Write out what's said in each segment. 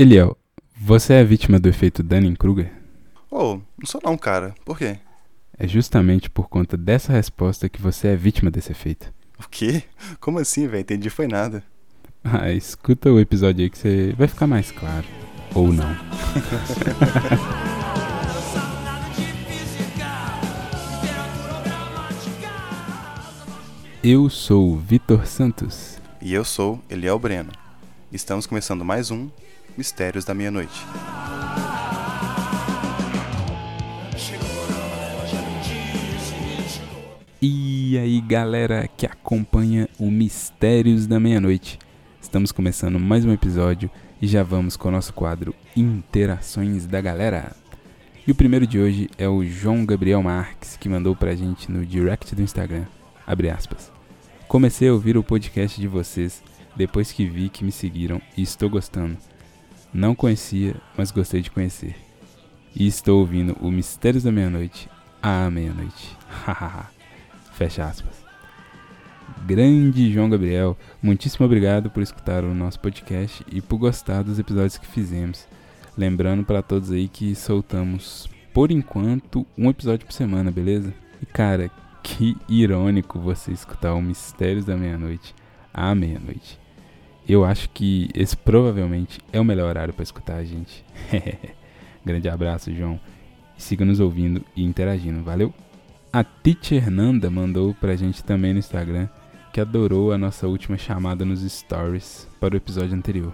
Eliel, você é vítima do efeito Dunning-Kruger? Oh, não sou não, cara. Por quê? É justamente por conta dessa resposta que você é vítima desse efeito. O quê? Como assim, velho? Entendi foi nada. Ah, escuta o episódio aí que você vai ficar mais claro. Ou não. Eu sou o Vitor Santos. E eu sou Eliel Breno. Estamos começando mais um Mistérios da Meia-Noite. E aí, galera que acompanha o Mistérios da Meia-Noite. Estamos começando mais um episódio e já vamos com o nosso quadro Interações da Galera. E o primeiro de hoje é o João Gabriel Marques, que mandou pra gente no direct do Instagram. Abre aspas. Comecei a ouvir o podcast de vocês depois que vi que me seguiram e estou gostando. Não conhecia, mas gostei de conhecer. E estou ouvindo o Mistérios da Meia-Noite à meia-noite. Fecha aspas. Grande João Gabriel, muitíssimo obrigado por escutar o nosso podcast e por gostar dos episódios que fizemos. Lembrando para todos aí que soltamos, por enquanto, um episódio por semana, beleza? E cara, que irônico você escutar o Mistérios da Meia-Noite à meia-noite. Eu acho que esse provavelmente é o melhor horário para escutar a gente. Grande abraço, João. Siga nos ouvindo e interagindo, valeu? A Titi Hernanda mandou pra gente também no Instagram que adorou a nossa última chamada nos stories para o episódio anterior.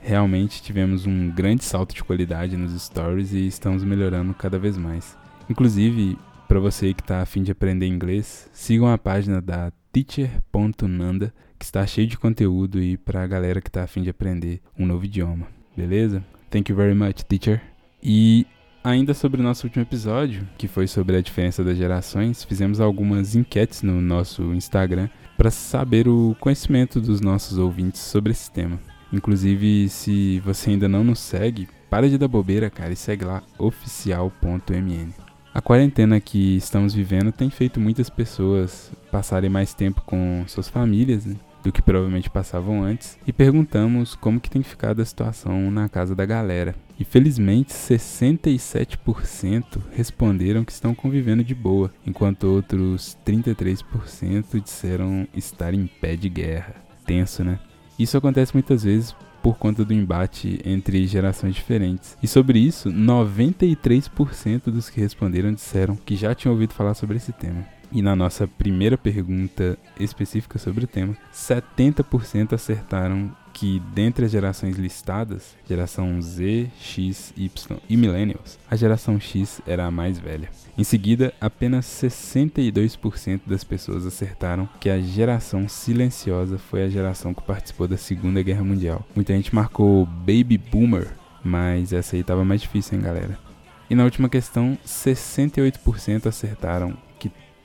Realmente tivemos um grande salto de qualidade nos stories e estamos melhorando cada vez mais. Inclusive, para você que está afim de aprender inglês, sigam a página da teacher.nanda que está cheio de conteúdo e para a galera que está afim de aprender um novo idioma, beleza? Thank you very much, teacher. E ainda sobre o nosso último episódio, que foi sobre a diferença das gerações, fizemos algumas enquetes no nosso Instagram para saber o conhecimento dos nossos ouvintes sobre esse tema. Inclusive, se você ainda não nos segue, para de dar bobeira, cara, e segue lá oficial.mn. A quarentena que estamos vivendo tem feito muitas pessoas passarem mais tempo com suas famílias, né? Do que provavelmente passavam antes, e perguntamos como que tem ficado a situação na casa da galera. E felizmente 67% responderam que estão convivendo de boa, enquanto outros 33% disseram estar em pé de guerra. Tenso, né? Isso acontece muitas vezes por conta do embate entre gerações diferentes. E sobre isso, 93% dos que responderam disseram que já tinham ouvido falar sobre esse tema. E na nossa primeira pergunta específica sobre o tema, 70% acertaram que dentre as gerações listadas, geração Z, X, Y e Millennials, a geração X era a mais velha. Em seguida, apenas 62% das pessoas acertaram que a geração silenciosa foi a geração que participou da Segunda Guerra Mundial. Muita gente marcou Baby Boomer, mas essa aí estava mais difícil, hein, galera? E na última questão, 68% acertaram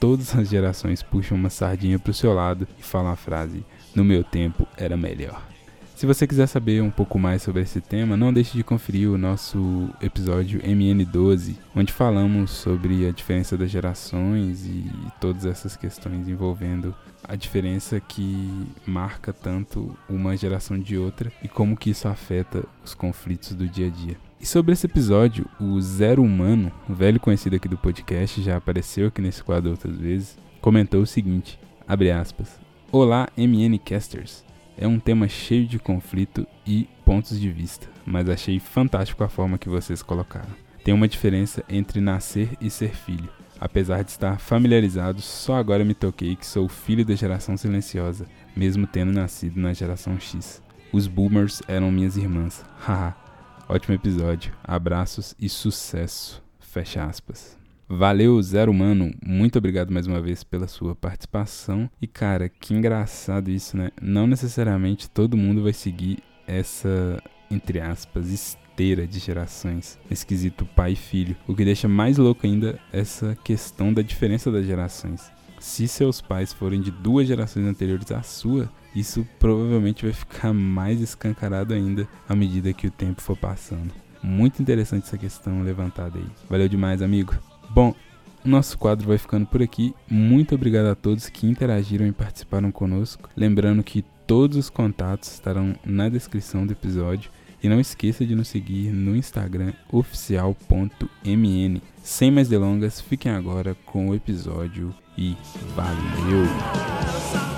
todas as gerações puxam uma sardinha para o seu lado e falam a frase: No meu tempo era melhor. Se você quiser saber um pouco mais sobre esse tema, não deixe de conferir o nosso episódio MN12, onde falamos sobre a diferença das gerações e todas essas questões envolvendo a diferença que marca tanto uma geração de outra e como que isso afeta os conflitos do dia a dia. E sobre esse episódio, o Zero Humano, velho conhecido aqui do podcast, já apareceu aqui nesse quadro outras vezes, comentou o seguinte, abre aspas, Olá MN Casters, é um tema cheio de conflito e pontos de vista, mas achei fantástico a forma que vocês colocaram. Tem uma diferença entre nascer e ser filho. Apesar de estar familiarizado, só agora me toquei que sou filho da geração silenciosa, mesmo tendo nascido na geração X. Os boomers eram minhas irmãs. Haha. Ótimo episódio. Abraços e sucesso. Fecha aspas. Valeu, Zero Humano. Muito obrigado mais uma vez pela sua participação. E cara, que engraçado isso, né? Não necessariamente todo mundo vai seguir essa, entre aspas, esteira de gerações, esquisito pai e filho. O que deixa mais louco ainda essa questão da diferença das gerações. Se seus pais forem de duas gerações anteriores à sua, isso provavelmente vai ficar mais escancarado ainda à medida que o tempo for passando. Muito interessante essa questão levantada aí. Valeu demais, amigo. Bom, nosso quadro vai ficando por aqui. Muito obrigado a todos que interagiram e participaram conosco. Lembrando que todos os contatos estarão na descrição do episódio E não esqueça de nos seguir no Instagram oficial.mn. Sem mais delongas, fiquem agora com o episódio e valeu!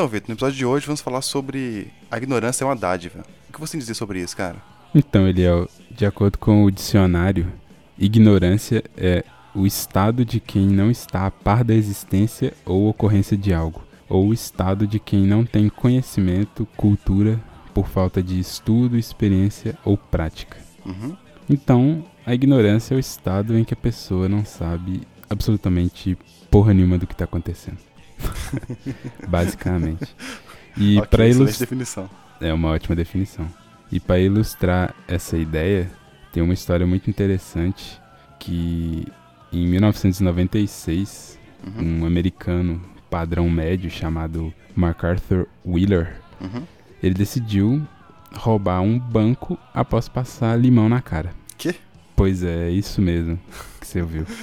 Então, Vitor, no episódio de hoje vamos falar sobre a ignorância é uma dádiva. O que você tem dizer sobre isso, cara? Então, Eliel, de acordo com o dicionário, ignorância é o estado de quem não está a par da existência ou ocorrência de algo, ou o estado de quem não tem conhecimento, cultura, por falta de estudo, experiência ou prática. Uhum. Então, a ignorância é o estado em que a pessoa não sabe absolutamente porra nenhuma do que está acontecendo. Basicamente. E Ok, para ilustrar. definição. É uma ótima definição. E para ilustrar essa ideia, tem uma história muito interessante que em 1996, Uhum. um americano padrão médio chamado MacArthur Wheeler, Uhum. ele decidiu roubar um banco após passar limão na cara. Quê? Pois é, é isso mesmo que você ouviu.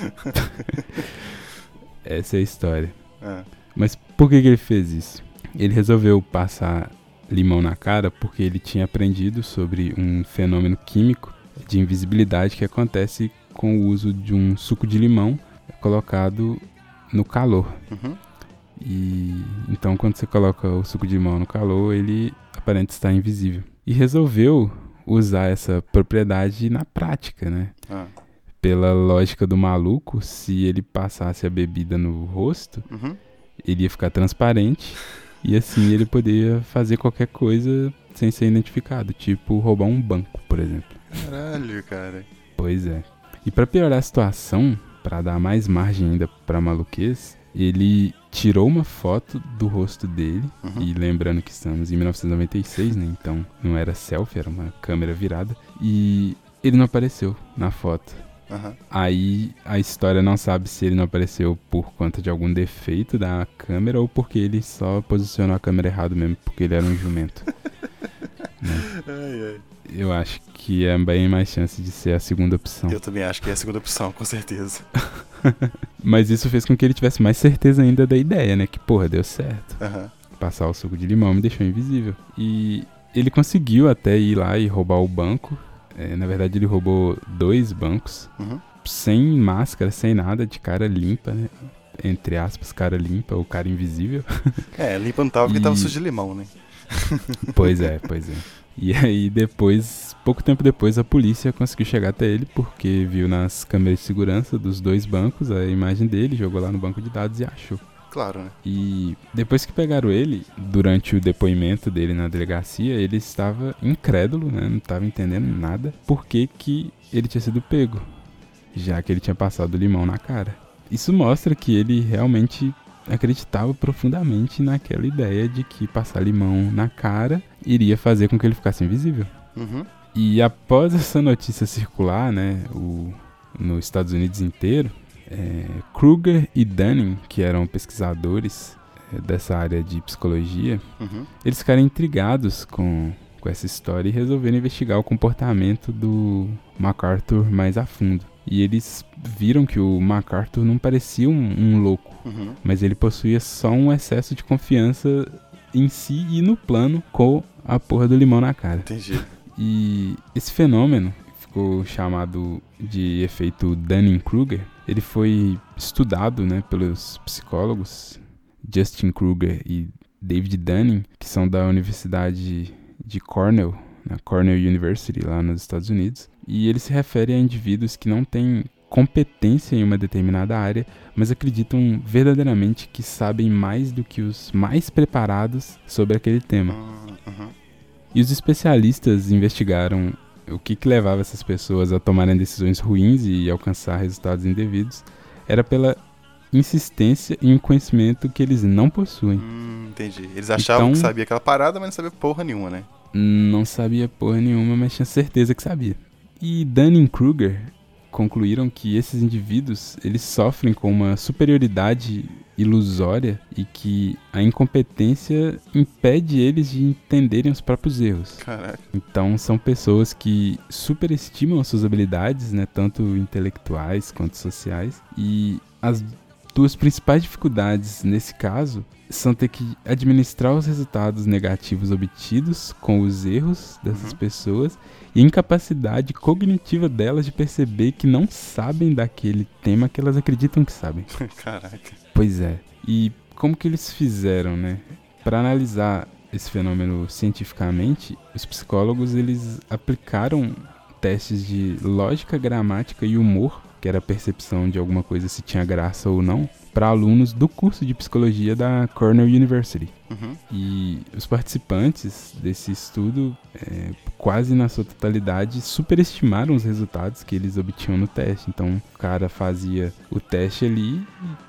Essa é a história. É. Mas por que, que ele fez isso? Ele resolveu passar limão na cara porque ele tinha aprendido sobre um fenômeno químico de invisibilidade que acontece com o uso de um suco de limão colocado no calor. Uhum. E então quando você coloca o suco de limão no calor, ele aparenta estar invisível. E resolveu usar essa propriedade na prática, né? Ah. Pela lógica do maluco, se ele passasse a bebida no rosto, Uhum. Ele ia ficar transparente e assim ele poderia fazer qualquer coisa sem ser identificado, tipo roubar um banco, por exemplo. Caralho, cara. Pois é. E pra piorar a situação, pra dar mais margem ainda pra maluquez, ele tirou uma foto do rosto dele Uhum. e lembrando que estamos em 1996, né? Então não era selfie, era uma câmera virada e ele não apareceu na foto. Aham. Aí a história não sabe se ele não apareceu por conta de algum defeito da câmera ou porque ele só posicionou a câmera errado mesmo, porque ele era um jumento. Ai, ai. Eu acho que é bem mais chance de ser a segunda opção. Eu também acho que é a segunda opção, com certeza. Mas isso fez com que ele tivesse mais certeza ainda da ideia, né? Que porra, deu certo. Aham. Passar o suco de limão me deixou invisível. E ele conseguiu até ir lá e roubar o banco. É, na verdade, ele roubou dois bancos. Uhum. sem máscara, sem nada, de cara limpa, né? Entre aspas, cara limpa ou cara invisível. É, limpa não tava porque tava E- sujo de limão, né? pois é, pois é. E aí depois, pouco tempo depois, a polícia conseguiu chegar até ele porque viu nas câmeras de segurança dos dois bancos a imagem dele, jogou lá no banco de dados e achou. Claro, né? E depois que pegaram ele, durante o depoimento dele na delegacia, ele estava incrédulo, né? Não estava entendendo nada. Por que, que ele tinha sido pego? Já que ele tinha passado limão na cara. Isso mostra que ele realmente acreditava profundamente naquela ideia de que passar limão na cara iria fazer com que ele ficasse invisível. Uhum. E após essa notícia circular, né, o, nos Estados Unidos inteiro, é, Kruger e Dunning, que eram pesquisadores é, dessa área de psicologia, Uhum. eles ficaram intrigados com, com essa história e resolveram investigar o comportamento do MacArthur mais a fundo. E eles viram que o MacArthur não parecia um, um louco, Uhum. mas ele possuía só um excesso de confiança em si e no plano com a porra do limão na cara. Entendi. E esse fenômeno ficou chamado de efeito Dunning-Kruger. Ele foi estudado né, pelos psicólogos Justin Kruger e David Dunning, que são da Universidade de Cornell, na Cornell University, lá nos Estados Unidos. E ele se refere a indivíduos que não têm competência em uma determinada área, mas acreditam verdadeiramente que sabem mais do que os mais preparados sobre aquele tema. Uhum. E os especialistas investigaram o que, que levava essas pessoas a tomarem decisões ruins e alcançar resultados indevidos. Era pela insistência em um conhecimento que eles não possuem. Hum, entendi. Eles achavam Então- que sabia aquela parada, mas não sabia porra nenhuma, né? Não sabia porra nenhuma, mas tinha certeza que sabia. E Dunning-Kruger concluíram que esses indivíduos eles sofrem com uma superioridade ilusória e que a incompetência impede eles de entenderem os próprios erros. Caraca. Então são pessoas que superestimam as suas habilidades, né, tanto intelectuais quanto sociais, e as duas principais dificuldades nesse caso são ter que administrar os resultados negativos obtidos com os erros dessas Uhum. pessoas e a incapacidade cognitiva delas de perceber que não sabem daquele tema que elas acreditam que sabem. Caraca. Pois é. E como que eles fizeram, né? Para analisar esse fenômeno cientificamente, os psicólogos eles aplicaram testes de lógica, gramática e humor, que era a percepção de alguma coisa se tinha graça ou não, para alunos do curso de psicologia da Cornell University. Uhum. E os participantes desse estudo, é, quase na sua totalidade, superestimaram os resultados que eles obtinham no teste. Então, o cara fazia o teste ali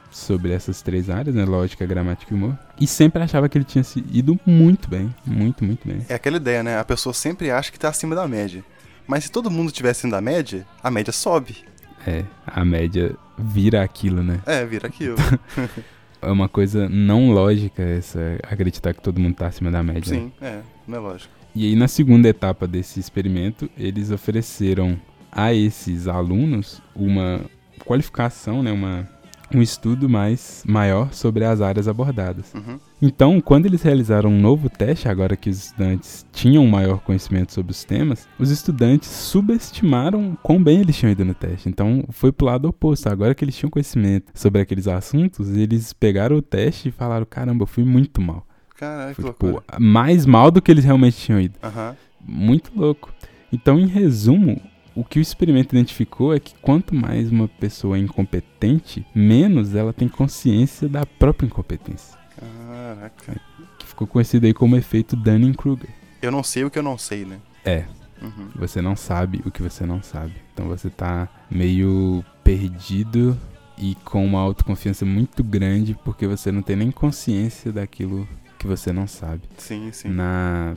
sobre essas três áreas, né? Lógica, gramática e humor. E sempre achava que ele tinha se ido muito bem. Muito, muito bem. É aquela ideia, né? A pessoa sempre acha que tá acima da média. Mas se todo mundo tivesse acima da média, a média sobe. É, a média vira aquilo, né? É, vira aquilo. É uma coisa não lógica essa acreditar que todo mundo tá acima da média. né? Sim, é, não é lógico. E aí, na segunda etapa desse experimento, eles ofereceram a esses alunos uma qualificação, né, uma, um estudo mais maior sobre as áreas abordadas. Uhum. Então, quando eles realizaram um novo teste, agora que os estudantes tinham um maior conhecimento sobre os temas, os estudantes subestimaram quão bem eles tinham ido no teste. Então, foi pro lado oposto. Agora que eles tinham conhecimento sobre aqueles assuntos, eles pegaram o teste e falaram: caramba, eu fui muito mal. Caraca, que Foi, tipo, mais mal do que eles realmente tinham ido. Aham. Muito louco. Então, em resumo, o que o experimento identificou é que quanto mais uma pessoa é incompetente, menos ela tem consciência da própria incompetência. Caraca. Que ficou conhecido aí como efeito Dunning-Kruger. Eu não sei o que eu não sei, né? É, Uhum. você não sabe o que você não sabe. Então você tá meio perdido e com uma autoconfiança muito grande porque você não tem nem consciência daquilo que você não sabe. Sim, sim. Na,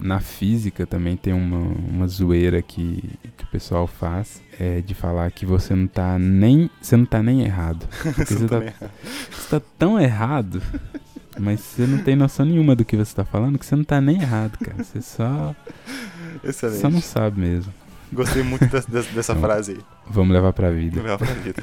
na física também tem uma, uma zoeira que, que o pessoal faz, é de falar que você não tá nem, você não tá nem errado. Você, tá, você tá tão errado, mas você não tem noção nenhuma do que você tá falando, que você não tá nem errado, cara. Você só, Excelente. só não sabe mesmo. Gostei muito dessa, Não. frase aí. Vamos levar pra vida. Legal pra vida.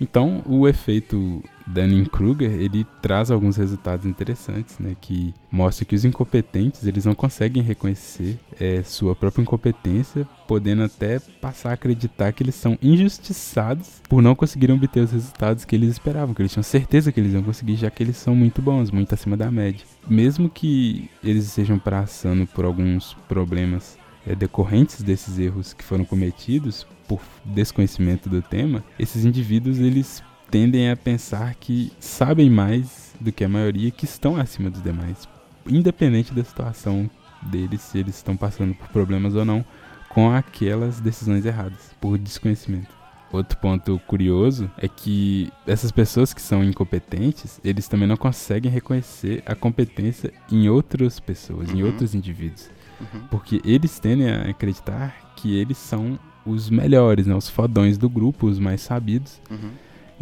Então, o efeito Dunning-Kruger, ele traz alguns resultados interessantes, né? Que mostra que os incompetentes, eles não conseguem reconhecer eh, sua própria incompetência, podendo até passar a acreditar que eles são injustiçados por não conseguirem obter os resultados que eles esperavam, que eles tinham certeza que eles iam conseguir, já que eles são muito bons, muito acima da média. Mesmo que eles estejam passando por alguns problemas eh, decorrentes desses erros que foram cometidos por desconhecimento do tema, esses indivíduos eles tendem a pensar que sabem mais do que a maioria, que estão acima dos demais, independente da situação deles, se eles estão passando por problemas ou não com aquelas decisões erradas, por desconhecimento. Outro ponto curioso é que essas pessoas que são incompetentes, eles também não conseguem reconhecer a competência em outras pessoas, em Uhum. outros indivíduos. Uhum. Porque eles tendem a acreditar que eles são os melhores, né? os fodões do grupo, os mais sabidos. Uhum.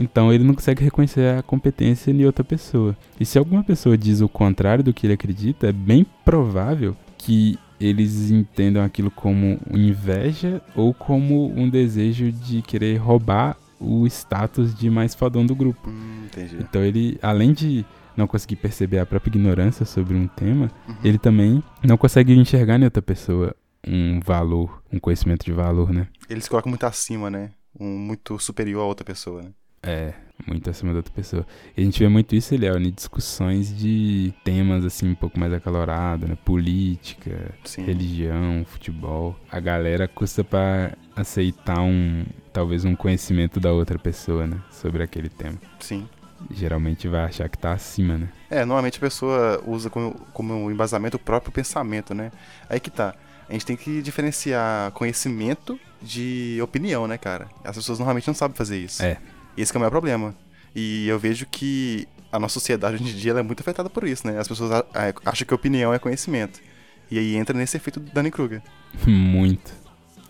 Então ele não consegue reconhecer a competência em outra pessoa. E se alguma pessoa diz o contrário do que ele acredita, é bem provável que eles entendam aquilo como inveja ou como um desejo de querer roubar o status de mais fodão do grupo. Hum. Então ele, além de não conseguir perceber a própria ignorância sobre um tema, Uhum. ele também não consegue enxergar em outra pessoa um valor, um conhecimento de valor, né? Ele se coloca muito acima, né? Um muito superior a outra pessoa, né? É, muito acima da outra pessoa. E a gente vê muito isso, Léo, em discussões de temas assim um pouco mais acalorados, né? Política, Sim. religião, futebol. A galera custa pra aceitar um, talvez um conhecimento da outra pessoa, né? Sobre aquele tema. Sim. Geralmente vai achar que tá acima, né? É, normalmente a pessoa usa como, como embasamento o próprio pensamento, né? Aí que tá. A gente tem que diferenciar conhecimento de opinião, né, cara? As pessoas normalmente não sabem fazer isso. É. Esse que é o maior problema. E eu vejo que a nossa sociedade hoje em dia é muito afetada por isso, né? As pessoas acham que opinião é conhecimento. E aí entra nesse efeito do Dunning-Kruger. Muito.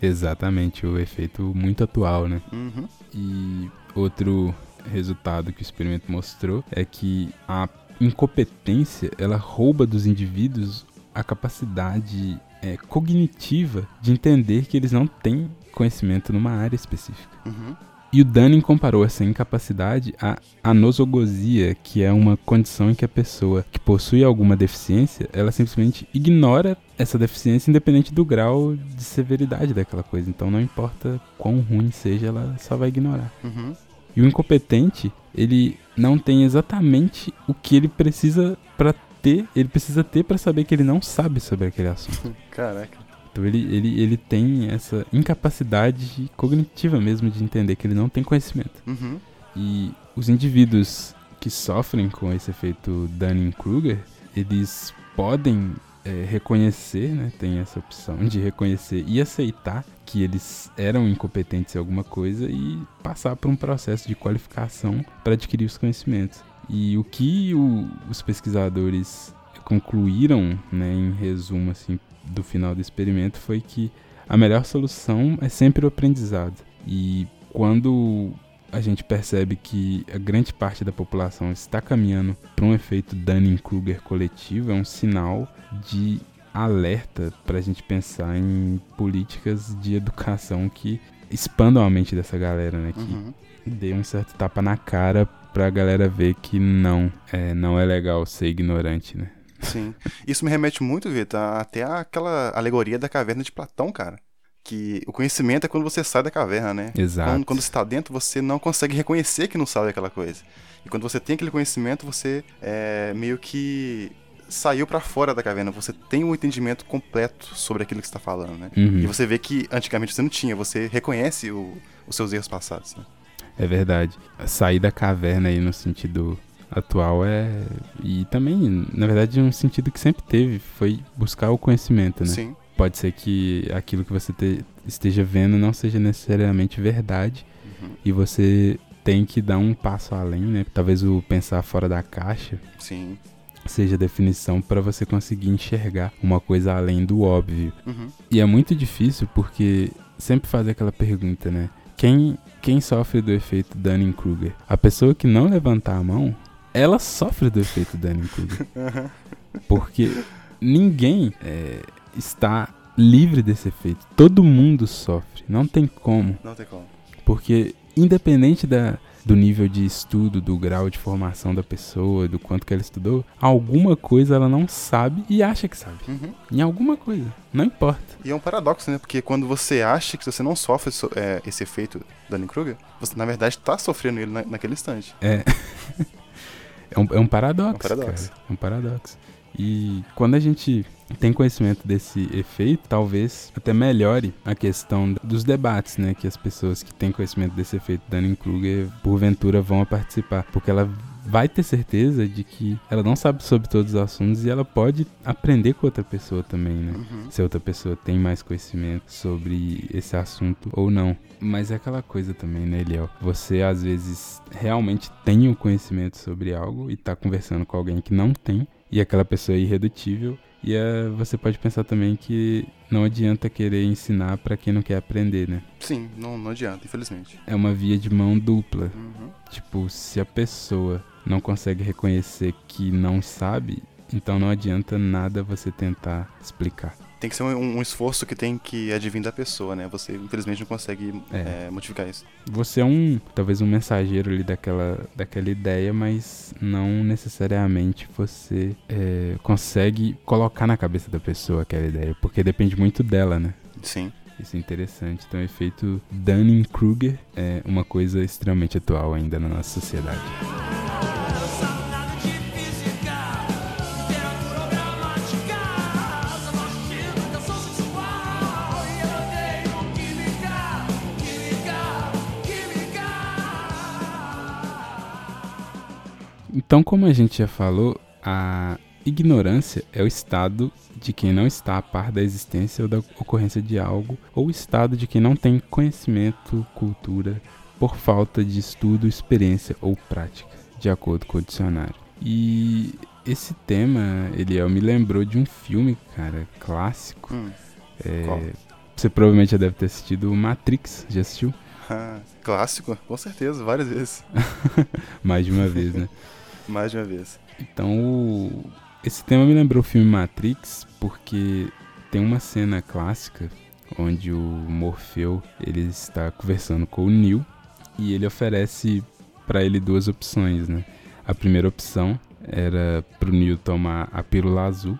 Exatamente, o efeito muito atual, né? Uhum. E outro resultado que o experimento mostrou é que a incompetência ela rouba dos indivíduos a capacidade é, cognitiva de entender que eles não têm conhecimento numa área específica. Uhum. E o Dunning comparou essa incapacidade à anosogosia, que é uma condição em que a pessoa que possui alguma deficiência, ela simplesmente ignora essa deficiência independente do grau de severidade daquela coisa. Então não importa quão ruim seja, ela só vai ignorar. Uhum. E o incompetente, ele não tem exatamente o que ele precisa para ter, ele precisa ter para saber que ele não sabe sobre aquele assunto. Caraca. Então ele, ele, ele tem essa incapacidade cognitiva mesmo de entender que ele não tem conhecimento. Uhum. E os indivíduos que sofrem com esse efeito Dunning-Kruger, eles podem é, reconhecer, né, tem essa opção de reconhecer e aceitar que eles eram incompetentes em alguma coisa e passar por um processo de qualificação para adquirir os conhecimentos. E o que o, os pesquisadores concluíram, né, em resumo assim, do final do experimento, foi que a melhor solução é sempre o aprendizado. E quando a gente percebe que a grande parte da população está caminhando para um efeito Dunning-Kruger coletivo, é um sinal de alerta para a gente pensar em políticas de educação que expandam a mente dessa galera, né? Que Uhum. dê um certo tapa na cara pra galera ver que não, é, não é legal ser ignorante, né? Sim. Isso me remete muito, Vitor, até aquela alegoria da caverna de Platão, cara. Que o conhecimento é quando você sai da caverna, né? Exato. Quando, quando você está dentro, você não consegue reconhecer que não sabe aquela coisa. E quando você tem aquele conhecimento, você é, meio que saiu pra fora da caverna. Você tem um entendimento completo sobre aquilo que você está falando, né? Uhum. E você vê que antigamente você não tinha. Você reconhece o- os seus erros passados. Né? É verdade. Sair da caverna aí no sentido atual é. E também, na verdade, um sentido que sempre teve foi buscar o conhecimento, né? Sim. Pode ser que aquilo que você te- esteja vendo não seja necessariamente verdade Uhum. e você tem que dar um passo além, né? Talvez o pensar fora da caixa Sim. seja definição para você conseguir enxergar uma coisa além do óbvio. Uhum. E é muito difícil porque sempre faz aquela pergunta, né? Quem, quem sofre do efeito Dunning-Kruger? A pessoa que não levantar a mão, ela sofre do efeito Dunning-Kruger. Porque ninguém é, está livre desse efeito. Todo mundo sofre. Não tem como. Não tem como. Porque independente da, do nível de estudo, do grau de formação da pessoa, do quanto que ela estudou, alguma coisa ela não sabe e acha que sabe. Uhum. Em alguma coisa. Não importa. E é um paradoxo, né? Porque quando você acha que você não sofre so- é, esse efeito Dunning-Kruger, você na verdade tá sofrendo ele na- naquele instante. É. é, um, é um paradoxo. É um paradoxo. cara. É um paradoxo. E quando a gente tem conhecimento desse efeito, talvez até melhore a questão dos debates, né? Que as pessoas que têm conhecimento desse efeito Dunning-Kruger, porventura, vão a participar. Porque ela vai ter certeza de que ela não sabe sobre todos os assuntos e ela pode aprender com outra pessoa também, né? Uhum. se a outra pessoa tem mais conhecimento sobre esse assunto ou não. Mas é aquela coisa também, né, Eliel? Você às vezes realmente tem o conhecimento sobre algo e tá conversando com alguém que não tem, e aquela pessoa é irredutível. E é, você pode pensar também que não adianta querer ensinar pra quem não quer aprender, né? Sim, não, não adianta, infelizmente. É uma via de mão dupla. Uhum. Tipo, se a pessoa não consegue reconhecer que não sabe, então não adianta nada você tentar explicar. Tem que ser um, um esforço que tem que advir da pessoa, né? Você infelizmente não consegue É. é, modificar isso. Você é um, talvez um mensageiro ali daquela, daquela ideia, mas não necessariamente você é, consegue colocar na cabeça da pessoa aquela ideia, porque depende muito dela, né? Sim. Isso é interessante. Então, o efeito Dunning-Kruger é uma coisa extremamente atual ainda na nossa sociedade. Então, como a gente já falou, a ignorância é o estado de quem não está a par da existência ou da ocorrência de algo, ou o estado de quem não tem conhecimento, cultura, por falta de estudo, experiência ou prática, de acordo com o dicionário. E esse tema, ele me lembrou de um filme, cara, clássico, Hum. é? Você provavelmente já deve ter assistido Matrix, já assistiu? Ah, Clássico, com certeza, várias vezes. Mais de uma vez, né? Mais de uma vez. Então, o- esse tema me lembrou o filme Matrix, porque tem uma cena clássica onde o Morfeu ele está conversando com o Neo e ele oferece para ele duas opções, né? A primeira opção era pro Neo tomar a pílula azul,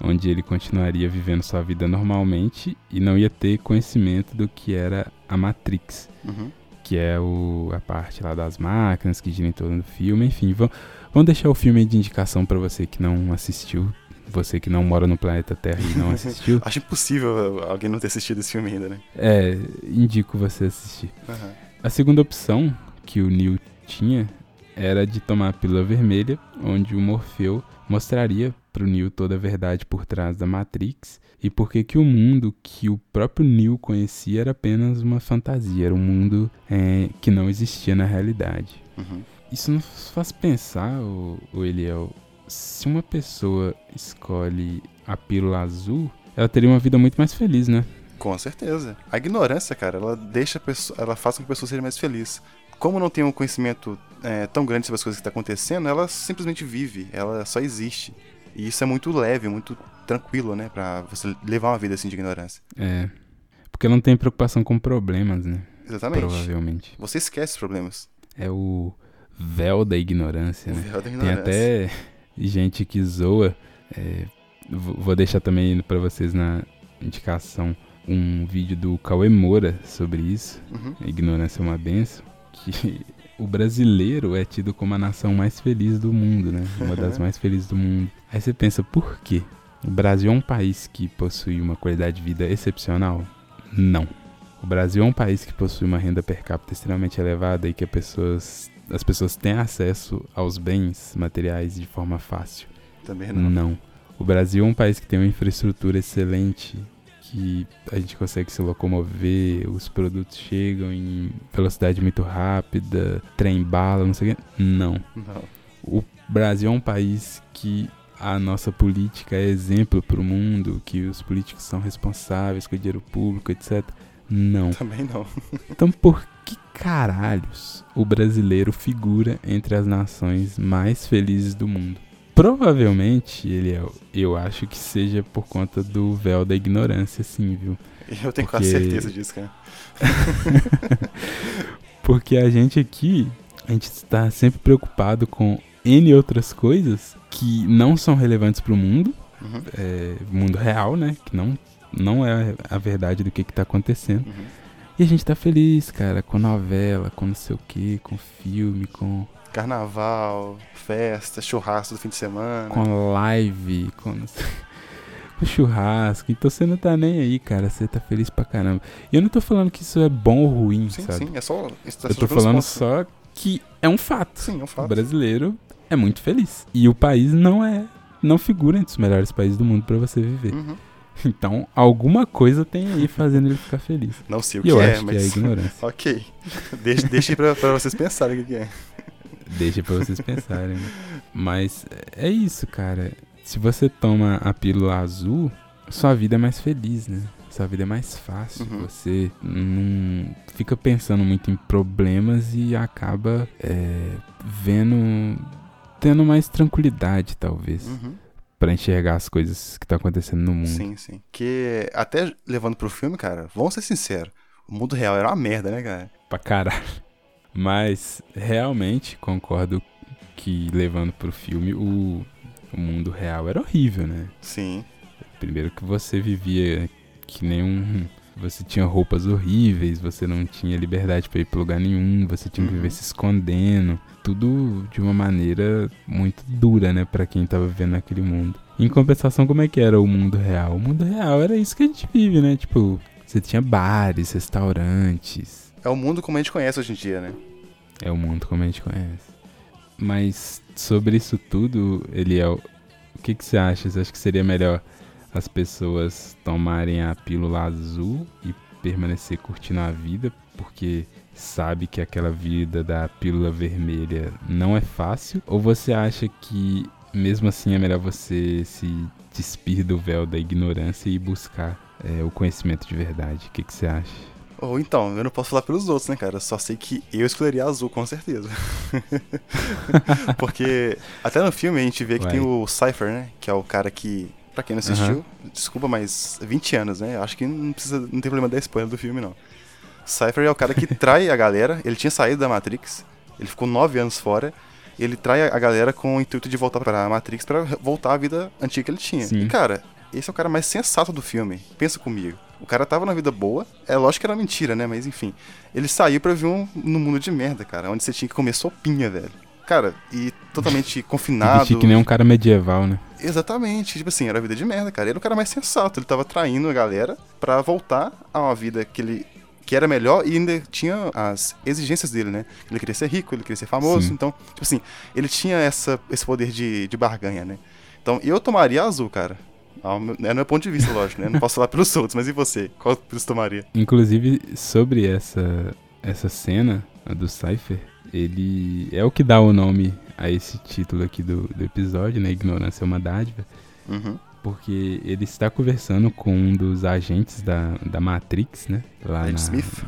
onde ele continuaria vivendo sua vida normalmente e não ia ter conhecimento do que era a Matrix Uhum. Que é o, a parte lá das máquinas que gira em torno do filme, enfim, vamos, vamos deixar o filme de indicação pra você que não assistiu, você que não mora no planeta Terra e não assistiu, Acho impossível alguém não ter assistido esse filme ainda, né? é, indico você assistir. Aham. A segunda opção que o Neo tinha era de tomar a pílula vermelha, onde o Morfeu mostraria pro Neo toda a verdade por trás da Matrix e por que que o mundo que o próprio Neo conhecia era apenas uma fantasia, era um mundo é, que não existia na realidade. Uhum. Isso nos faz pensar, o, Eliel, se uma pessoa escolhe a pílula azul, ela teria uma vida muito mais feliz, né? Com certeza. A ignorância, cara, ela deixa a pessoa, ela faz com que a pessoa seja mais feliz. Como não tem um conhecimento é, tão grande sobre as coisas que estão acontecendo, ela simplesmente vive, ela só existe. E isso é muito leve, muito tranquilo, né, Pra você levar uma vida assim de ignorância. É. Porque não tem preocupação com problemas, né? Exatamente. Provavelmente. Você esquece os problemas. É o véu da ignorância, O né? véu da Tem ignorância. até gente que zoa. é, vou deixar também pra vocês na indicação um vídeo do Cauê Moura sobre isso. Uhum. Ignorância é uma benção. Que o brasileiro é tido como a nação mais feliz do mundo, né? Uma das mais felizes do mundo. Aí você pensa, por quê? O Brasil é um país que possui uma qualidade de vida excepcional? Não. O Brasil é um país que possui uma renda per capita extremamente elevada e que as pessoas, as pessoas têm acesso aos bens materiais de forma fácil. Também não. Não. O Brasil é um país que tem uma infraestrutura excelente, que a gente consegue se locomover, os produtos chegam em velocidade muito rápida, trem bala, não sei o quê. Não. Não. O Brasil é um país que a nossa política é exemplo para o mundo, que os políticos são responsáveis com o dinheiro público, etc. Não. Também não. Então por que caralhos o brasileiro figura entre as nações mais felizes do mundo? Provavelmente, ele é, eu acho que seja por conta do véu da ignorância, sim, viu? Eu tenho quase Porque- certeza disso, cara. Porque a gente aqui, a gente está sempre preocupado com N outras coisas que não são relevantes para o mundo, Uhum. é, mundo real, né? Que não, não é a verdade do que, que tá acontecendo. Uhum. E a gente tá feliz, cara, com novela, com não sei o que, com filme, com, Carnaval, festa, churrasco do fim de semana. com live, com, com churrasco. Então você não tá nem aí, cara. Você tá feliz pra caramba. E eu não tô falando que isso é bom ou ruim, Sim, sabe? sim, é só. está Eu tô falando só que é um fato. Sim, é um O fato. brasileiro é muito feliz. E o país não é. Não figura entre os melhores países do mundo pra você viver. Uhum. Então, alguma coisa tem aí fazendo ele ficar feliz. Não sei o que eu é, acho mas. que é ignorância. ok. Deixa, deixa aí pra, pra vocês pensarem o que que é. Deixa pra vocês pensarem. né? Mas é isso, cara. Se você toma a pílula azul, sua vida é mais feliz, né? Sua vida é mais fácil. Uhum. Você não fica pensando muito em problemas e acaba é, vendo. Tendo mais tranquilidade, talvez, Uhum. Pra enxergar as coisas que estão acontecendo no mundo. Sim, sim. Que até levando pro filme, cara, vamos ser sinceros. O mundo real era uma merda, né, cara? Pra caralho. Mas realmente concordo que levando pro filme o, o mundo real era horrível, né? Sim. Primeiro que você vivia que nem um. Você tinha roupas horríveis, você não tinha liberdade pra ir pra lugar nenhum, você tinha que Uhum. viver se escondendo. Tudo de uma maneira muito dura, né, pra quem tava vivendo naquele mundo. Em compensação, como é que era o mundo real? O mundo real era isso que a gente vive, né? Tipo, você tinha bares, restaurantes. É o mundo como a gente conhece hoje em dia, né? É o mundo como a gente conhece. Mas sobre isso tudo, Eliel, o que, que você acha? Você acha que seria melhor as pessoas tomarem a pílula azul e permanecer curtindo a vida, porque sabe que aquela vida da pílula vermelha não é fácil? Ou você acha que mesmo assim é melhor você se despir do véu da ignorância e buscar é, o conhecimento de verdade. O que, que você acha? Ou então, eu não posso falar pelos outros, né, cara? Só sei que eu escolheria azul, com certeza. Porque até no filme a gente vê que Vai. tem o Cypher, né? Que é o cara que, pra quem não assistiu, desculpa, mas 20 anos, né? Acho que não precisa, não tem problema dar spoiler do filme, não. Cypher é o cara que trai a galera. Ele tinha saído da Matrix, ele ficou 9 anos fora. Ele trai a galera com o intuito de voltar pra Matrix pra voltar à vida antiga que ele tinha. Sim. E, cara, esse é o cara mais sensato do filme. Pensa comigo. O cara tava na vida boa. É lógico que era mentira, né? Mas enfim. Ele saiu pra vir um, no mundo de merda, cara. Onde você tinha que comer sopinha, velho. Cara, e totalmente confinado. Vestir que nem um cara medieval, né? Exatamente. Tipo assim, era a vida de merda, cara. Ele era o cara mais sensato. Ele tava traindo a galera pra voltar a uma vida que ele que era melhor e ainda tinha as exigências dele, né? Ele queria ser rico, ele queria ser famoso. Sim. Então, tipo assim, ele tinha essa, esse poder de, de barganha, né? Então, eu tomaria azul, cara. Ao meu, é meu ponto de vista, lógico, né? Não posso falar pelos outros, mas e você? Qual você tomaria? Inclusive, sobre essa, essa cena a do Cypher, ele é o que dá o nome a esse título aqui do, do episódio, né? Ignorância é uma dádiva. Uhum. Porque ele está conversando com um dos agentes da, da Matrix, né? Lá, na-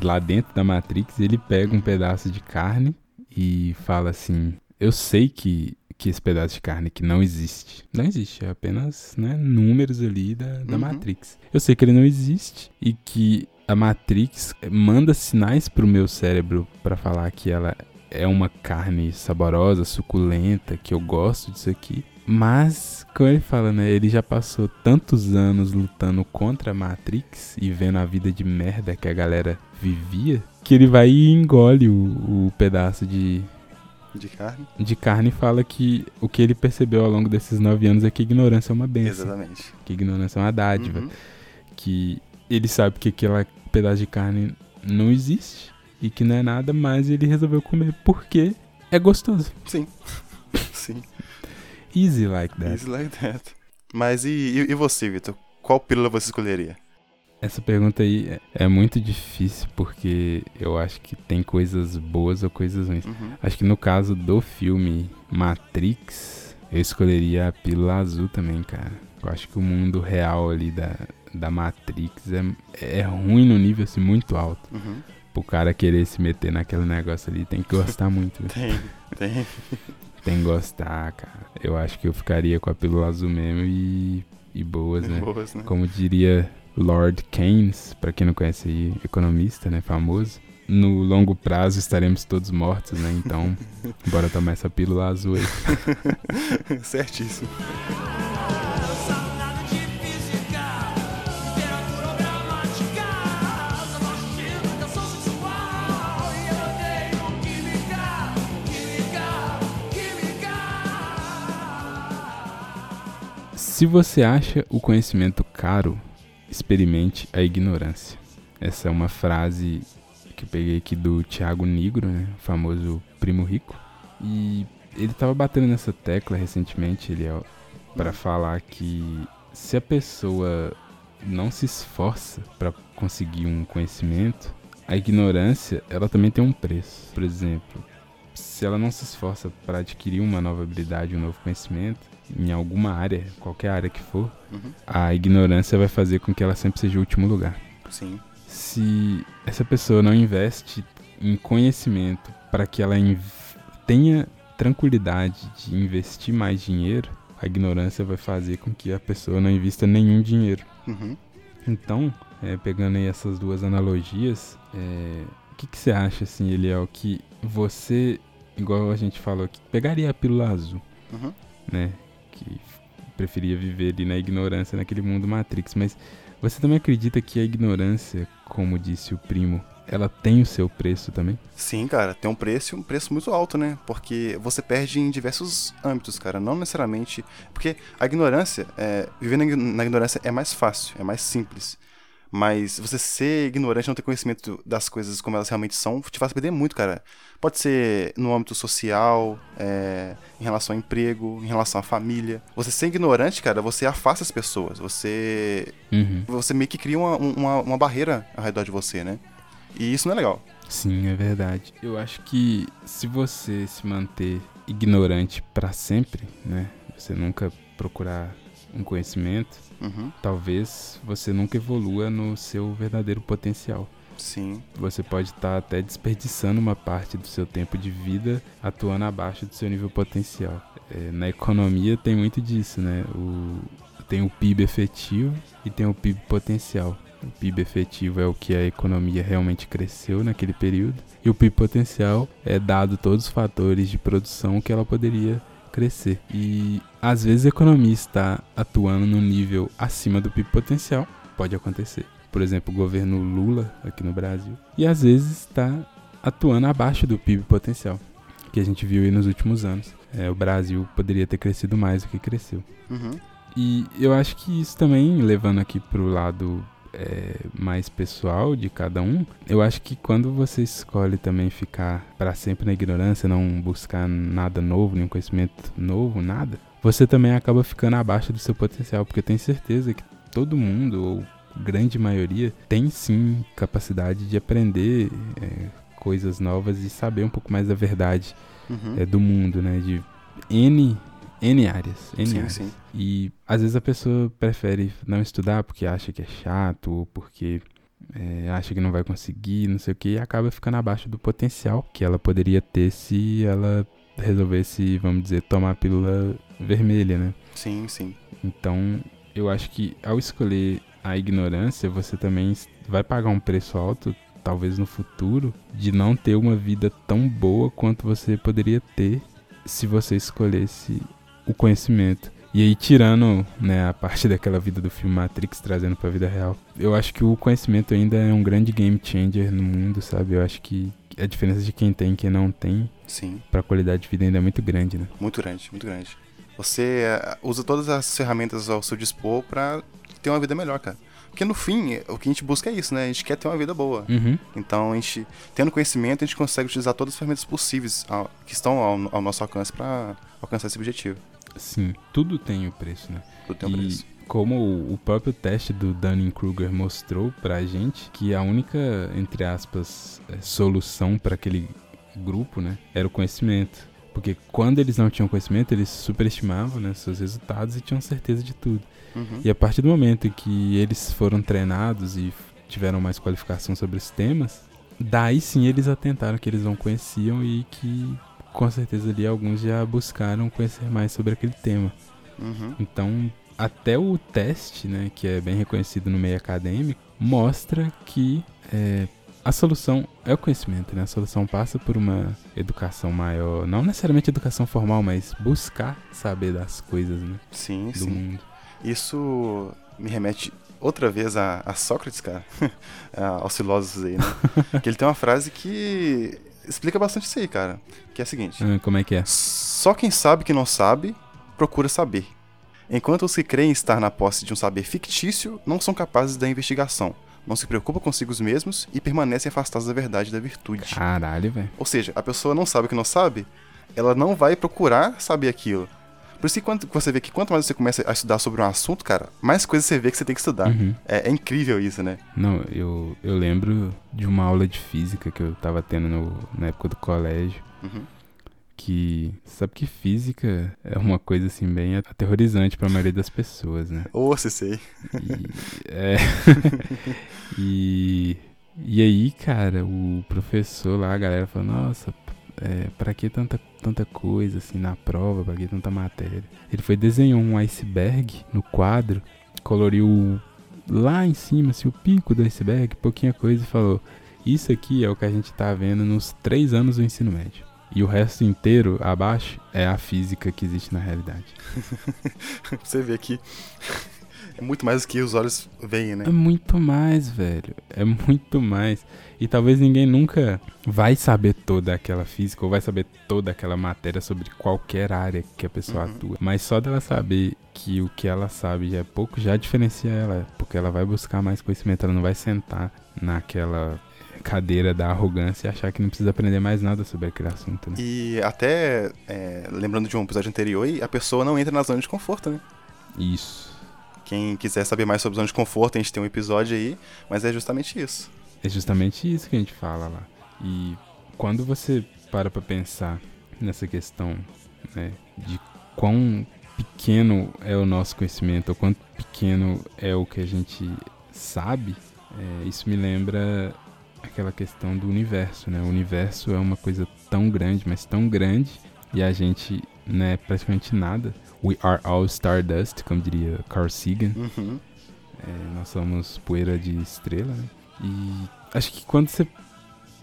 lá dentro da Matrix, ele pega um pedaço de carne e fala assim: Eu sei que, que esse pedaço de carne que não existe. Não existe, é apenas né, números ali da, da Uhum. Matrix. Eu sei que ele não existe e que a Matrix manda sinais pro meu cérebro para falar que ela é uma carne saborosa, suculenta, que eu gosto disso aqui. Mas, como ele fala, né? Ele já passou tantos anos lutando contra a Matrix e vendo a vida de merda que a galera vivia, que ele vai e engole o, o pedaço de, De carne? de carne e fala que o que ele percebeu ao longo desses nove anos é que ignorância é uma benção. Exatamente. Que ignorância é uma dádiva. Uhum. Que ele sabe que aquele pedaço de carne não existe e que não é nada, mas ele resolveu comer porque é gostoso. Sim. Sim. Easy like that. Easy like that. Mas e, e, e você, Vitor? Qual pílula você escolheria? Essa pergunta aí é- é muito difícil porque eu acho que tem coisas boas ou coisas ruins. Uhum. Acho que no caso do filme Matrix, eu escolheria a pílula azul também, cara. Eu acho que o mundo real ali da, da Matrix é, é ruim no nível assim, muito alto. Uhum. Pro cara querer se meter naquele negócio ali, tem que gostar muito. Tem, tem. Tem que gostar, cara. Eu acho que eu ficaria com a pílula azul mesmo e, e boas, né? Boas, né? Como diria Lord Keynes, pra quem não conhece aí, economista, né, famoso. No longo prazo estaremos todos mortos, né? Então, bora tomar essa pílula azul aí. Certíssimo. Se você acha o conhecimento caro, experimente a ignorância. Essa é uma frase que eu peguei aqui do Tiago Nigro, né? O famoso primo rico. E ele tava batendo nessa tecla recentemente, ele é para falar que se a pessoa não se esforça para conseguir um conhecimento, a ignorância, ela também tem um preço. Por exemplo, se ela não se esforça para adquirir uma nova habilidade, um novo conhecimento, em alguma área, qualquer área que for, Uhum. a ignorância vai fazer com que ela sempre seja o último lugar. Sim. Se essa pessoa não investe em conhecimento para que ela tenha tranquilidade de investir mais dinheiro, a ignorância vai fazer com que a pessoa não invista nenhum dinheiro. Uhum. Então, é, pegando aí essas duas analogias, é, o que, que você acha, assim, Eliel, que você, igual a gente falou aqui, pegaria a pílula azul, Uhum. né? Que preferia viver ali na ignorância, naquele mundo Matrix. Mas você também acredita que a ignorância, como disse o primo, ela tem o seu preço também? Sim, cara, tem um preço um preço muito alto, né? Porque você perde em diversos âmbitos, cara. Não necessariamente. Porque a ignorância, é, viver na ignorância é mais fácil, é mais simples. Mas você ser ignorante, não ter conhecimento das coisas como elas realmente são, te faz perder muito, cara. Pode ser no âmbito social, é, em relação ao emprego, em relação à família. Você ser ignorante, cara, você afasta as pessoas. Você Uhum. você meio que cria uma, uma, uma barreira ao redor de você, né? E isso não é legal. Sim, é verdade. Eu acho que se você se manter ignorante pra sempre, né? Você nunca procurar um conhecimento, Uhum. talvez você nunca evolua no seu verdadeiro potencial. Sim. Você pode estar até desperdiçando uma parte do seu tempo de vida atuando abaixo do seu nível potencial. É, na economia tem muito disso, né? O, tem o PIB efetivo e tem o PIB potencial. O PIB efetivo é o que a economia realmente cresceu naquele período, e o PIB potencial é dado todos os fatores de produção que ela poderia crescer. E às vezes a economia está atuando no nível acima do PIB potencial, pode acontecer. Por exemplo, o governo Lula aqui no Brasil, e às vezes está atuando abaixo do PIB potencial, que a gente viu aí nos últimos anos. É, o Brasil poderia ter crescido mais do que cresceu. Uhum. E eu acho que isso também, levando aqui pro lado é, mais pessoal de cada um, eu acho que quando você escolhe também ficar para sempre na ignorância, não buscar nada novo, nenhum conhecimento novo, nada, você também acaba ficando abaixo do seu potencial, porque eu tenho certeza que todo mundo, ou grande maioria, tem sim capacidade de aprender é, coisas novas e saber um pouco mais da verdade Uhum. é, do mundo, né? De N, N áreas. N Sim, áreas. sim. E às vezes a pessoa prefere não estudar porque acha que é chato, ou porque é, acha que não vai conseguir, não sei o que, e acaba ficando abaixo do potencial que ela poderia ter se ela resolvesse, vamos dizer, tomar a pílula vermelha, né? Sim, sim. Então, eu acho que ao escolher a ignorância, você também vai pagar um preço alto, talvez no futuro, de não ter uma vida tão boa quanto você poderia ter se você escolhesse o conhecimento. E aí, tirando né, a parte daquela vida do filme Matrix, trazendo pra vida real, eu acho que o conhecimento ainda é um grande game changer no mundo, sabe? Eu acho que a diferença de quem tem e quem não tem Sim. pra qualidade de vida ainda é muito grande, né? Muito grande, muito grande. Você eh, usa todas as ferramentas ao seu dispor pra ter uma vida melhor, cara. Porque no fim, o que a gente busca é isso, né? A gente quer ter uma vida boa. Uhum. Então, a gente, tendo conhecimento, a gente consegue utilizar todas as ferramentas possíveis ao- que estão ao, ao nosso alcance pra alcançar esse objetivo. Sim, tudo tem o preço, né? Tudo tem e preço. como o- o próprio teste do Dunning-Kruger mostrou pra gente que a única, entre aspas, eh, solução para aquele grupo, né, era o conhecimento. Porque quando eles não tinham conhecimento, eles superestimavam né, seus resultados e tinham certeza de tudo. Uhum. E a partir do momento em que eles foram treinados e tiveram mais qualificação sobre os temas, daí sim eles atentaram que eles não conheciam e que com certeza ali alguns já buscaram conhecer mais sobre aquele tema. Uhum. Então, até o teste, né, que é bem reconhecido no meio acadêmico, mostra que é, a solução é o conhecimento, né? A solução passa por uma educação maior, não necessariamente educação formal, mas buscar saber das coisas, né, Sim, do sim. mundo. Isso me remete outra vez a, a Sócrates, cara. Aos filósofos aí, né? que ele tem uma frase que explica bastante isso aí, cara. Que é a seguinte: Ah, como é que é? Só quem sabe que não sabe, procura saber. Enquanto os que creem estar na posse de um saber fictício, não são capazes da investigação, não se preocupam consigo mesmos e permanecem afastados da verdade e da virtude. Caralho, velho. Ou seja, a pessoa não sabe o que não sabe, ela não vai procurar saber aquilo. Por isso que quando você vê que quanto mais você começa a estudar sobre um assunto, cara, mais coisas você vê que você tem que estudar. Uhum. É, é incrível isso, né? Não, eu, eu lembro de uma aula de física que eu tava tendo no, na época do colégio. Uhum. Que sabe que física é uma coisa assim bem aterrorizante pra maioria das pessoas, né? Ô, você sei. E, é, e, e aí, cara, o professor lá, a galera falou, nossa, é, pra que tanta, tanta coisa assim na prova, pra que tanta matéria? Ele foi desenhou um iceberg no quadro, coloriu lá em cima, assim, o pico do iceberg, pouquinha coisa, e falou, isso aqui é o que a gente tá vendo nos três anos do ensino médio. E o resto inteiro, abaixo, é a física que existe na realidade. você vê que é muito mais do que os olhos veem, né? É muito mais, velho. É muito mais. E talvez ninguém nunca vai saber toda aquela física ou vai saber toda aquela matéria sobre qualquer área que a pessoa Uhum. atua. Mas só dela saber que o que ela sabe já é pouco, já diferencia ela. Porque ela vai buscar mais conhecimento. Ela não vai sentar naquela cadeira da arrogância e achar que não precisa aprender mais nada sobre aquele assunto, né? E até, é, lembrando de um episódio anterior, a pessoa não entra na zona de conforto, né? Isso. Quem quiser saber mais sobre zona de conforto, a gente tem um episódio aí, mas é justamente isso. É justamente isso que a gente fala lá. E quando você para pra pensar nessa questão, né, de quão pequeno é o nosso conhecimento, ou quanto pequeno é o que a gente sabe, é, isso me lembra aquela questão do universo, né? O universo é uma coisa tão grande, mas tão grande, e a gente não é praticamente nada. We are all stardust, como diria Carl Sagan. Uhum. É, nós somos poeira de estrela, né? E acho que quando você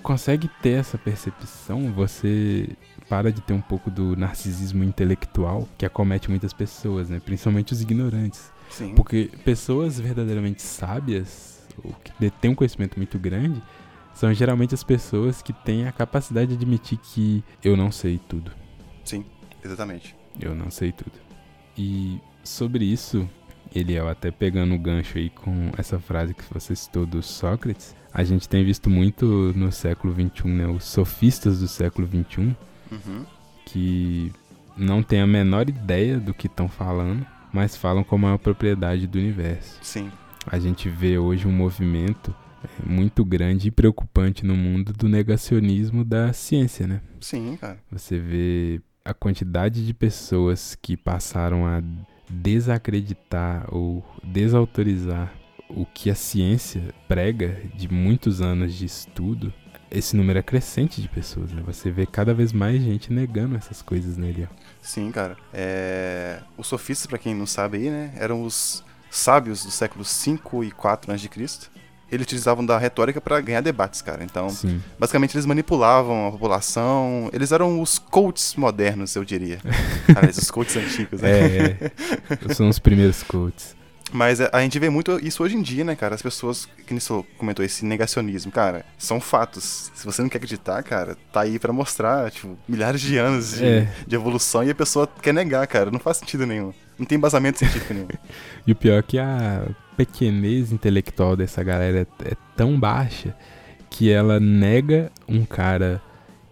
consegue ter essa percepção, você para de ter um pouco do narcisismo intelectual que acomete muitas pessoas, né? Principalmente os ignorantes. Sim. Porque pessoas verdadeiramente sábias, ou que detêm um conhecimento muito grande, são geralmente as pessoas que têm a capacidade de admitir que eu não sei tudo. Sim, exatamente. Eu não sei tudo. E sobre isso, Eliel, até pegando o gancho aí com essa frase que você citou do Sócrates, a gente tem visto muito no século XXI, né? Os sofistas do século XXI, Uhum. que não têm a menor ideia do que estão falando, mas falam com a maior propriedade do universo. Sim. A gente vê hoje um movimento é, muito grande e preocupante no mundo do negacionismo da ciência, né? Sim, cara. Você vê a quantidade de pessoas que passaram a desacreditar ou desautorizar o que a ciência prega de muitos anos de estudo. Esse número é crescente de pessoas, né? Você vê cada vez mais gente negando essas coisas nele. Sim, cara. É... Os sofistas, pra quem não sabe aí, né? Eram os sábios do século 5 e 4 a.C. Eles utilizavam da retórica pra ganhar debates, cara. Então, Sim. basicamente, eles manipulavam a população. Eles eram os coaches modernos, eu diria. Aliás, os coaches antigos, né? É, é. São os primeiros coaches. Mas é, a gente vê muito isso hoje em dia, né, cara? As pessoas, que você comentou, esse negacionismo, cara, são fatos. Se você não quer acreditar, cara, tá aí pra mostrar, tipo, milhares de anos de, É. de evolução e a pessoa quer negar, cara. Não faz sentido nenhum. Não tem embasamento científico nenhum. E o pior é que a pequenez intelectual dessa galera é, é tão baixa que ela nega um cara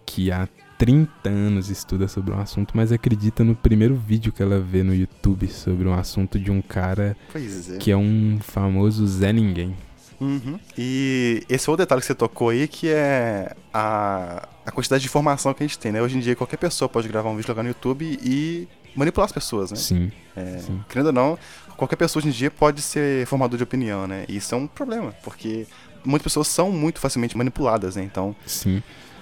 que há 30 anos estuda sobre um assunto, mas acredita no primeiro vídeo que ela vê no YouTube sobre um assunto de um cara é. que é um famoso Zé Ninguém. Uhum. E esse outro detalhe que você tocou aí, que é a, a quantidade de informação que a gente tem, né? Hoje em dia, qualquer pessoa pode gravar um vídeo, jogar no YouTube e manipular as pessoas, né? Sim, É, sim. querendo ou não, qualquer pessoa hoje em dia pode ser formador de opinião, né? E isso é um problema, porque muitas pessoas são muito facilmente manipuladas, né? Então, sim.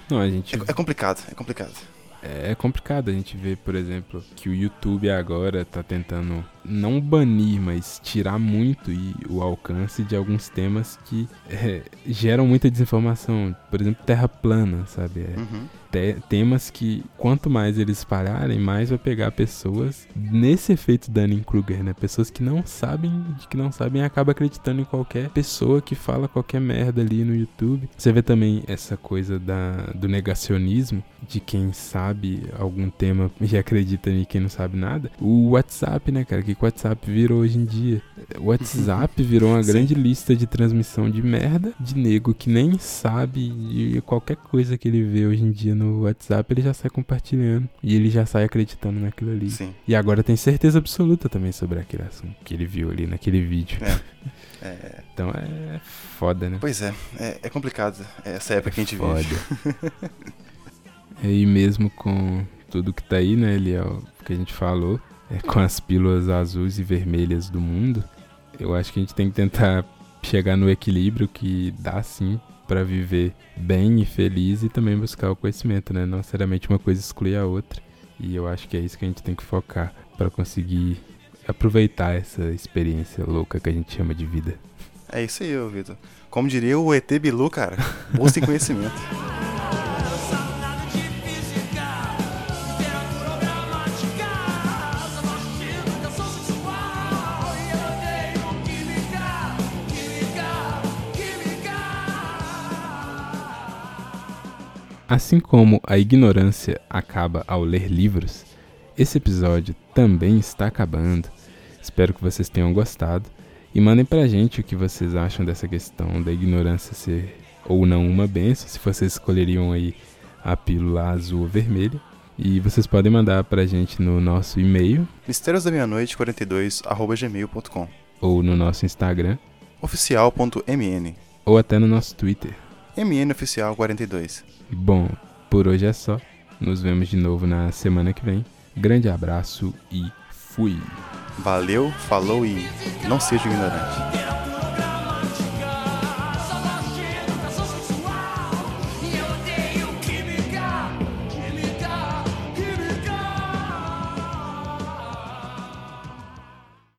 Não, a gente é, é complicado, é complicado. É complicado a gente ver, por exemplo, que o YouTube agora tá tentando não banir, mas tirar muito e- o alcance de alguns temas que é, geram muita desinformação. Por exemplo, terra plana, sabe? É, Uhum. te- temas que quanto mais eles espalharem, mais vai pegar pessoas nesse efeito Dunning-Kruger, né? Pessoas que não sabem, de que não sabem, acaba acreditando em qualquer pessoa que fala qualquer merda ali no YouTube. Você vê também essa coisa da, do negacionismo, de quem sabe algum tema e acredita em quem não sabe nada. O WhatsApp, né, cara? O que que o WhatsApp virou hoje em dia? O WhatsApp virou uma Sim. grande lista de transmissão de merda, de nego que nem sabe de qualquer coisa que ele vê hoje em dia no WhatsApp, ele já sai compartilhando e ele já sai acreditando naquilo ali. Sim. E agora tem certeza absoluta também sobre aquele assunto que ele viu ali naquele vídeo. É, Então é foda, né? pois é, é, é complicado essa época que a gente vive. Foda. e mesmo com tudo que tá aí, né, Eliel, que a gente falou, é, com as pílulas azuis e vermelhas do mundo, eu acho que a gente tem que tentar chegar no equilíbrio que dá sim pra viver bem e feliz e também buscar o conhecimento, né? Não necessariamente uma coisa exclui a outra. E eu acho que é isso que a gente tem que focar pra conseguir aproveitar essa experiência louca que a gente chama de vida. É isso aí, Vitor. Como diria o ET Bilu, cara, busquem conhecimento. Assim como a ignorância acaba ao ler livros, esse episódio também está acabando. Espero que vocês tenham gostado e mandem pra gente o que vocês acham dessa questão da ignorância ser ou não uma benção, se vocês escolheriam aí a pílula azul ou vermelha. E vocês podem mandar pra gente no nosso e-mail Mistérios da Meia-Noite 42 arroba gmail.com ou no nosso Instagram oficial.mn ou até no nosso Twitter. MN Oficial 42 Bom, por hoje é só. Nos vemos de novo na semana que vem. Grande abraço e Fui. Valeu, falou e não seja ignorante.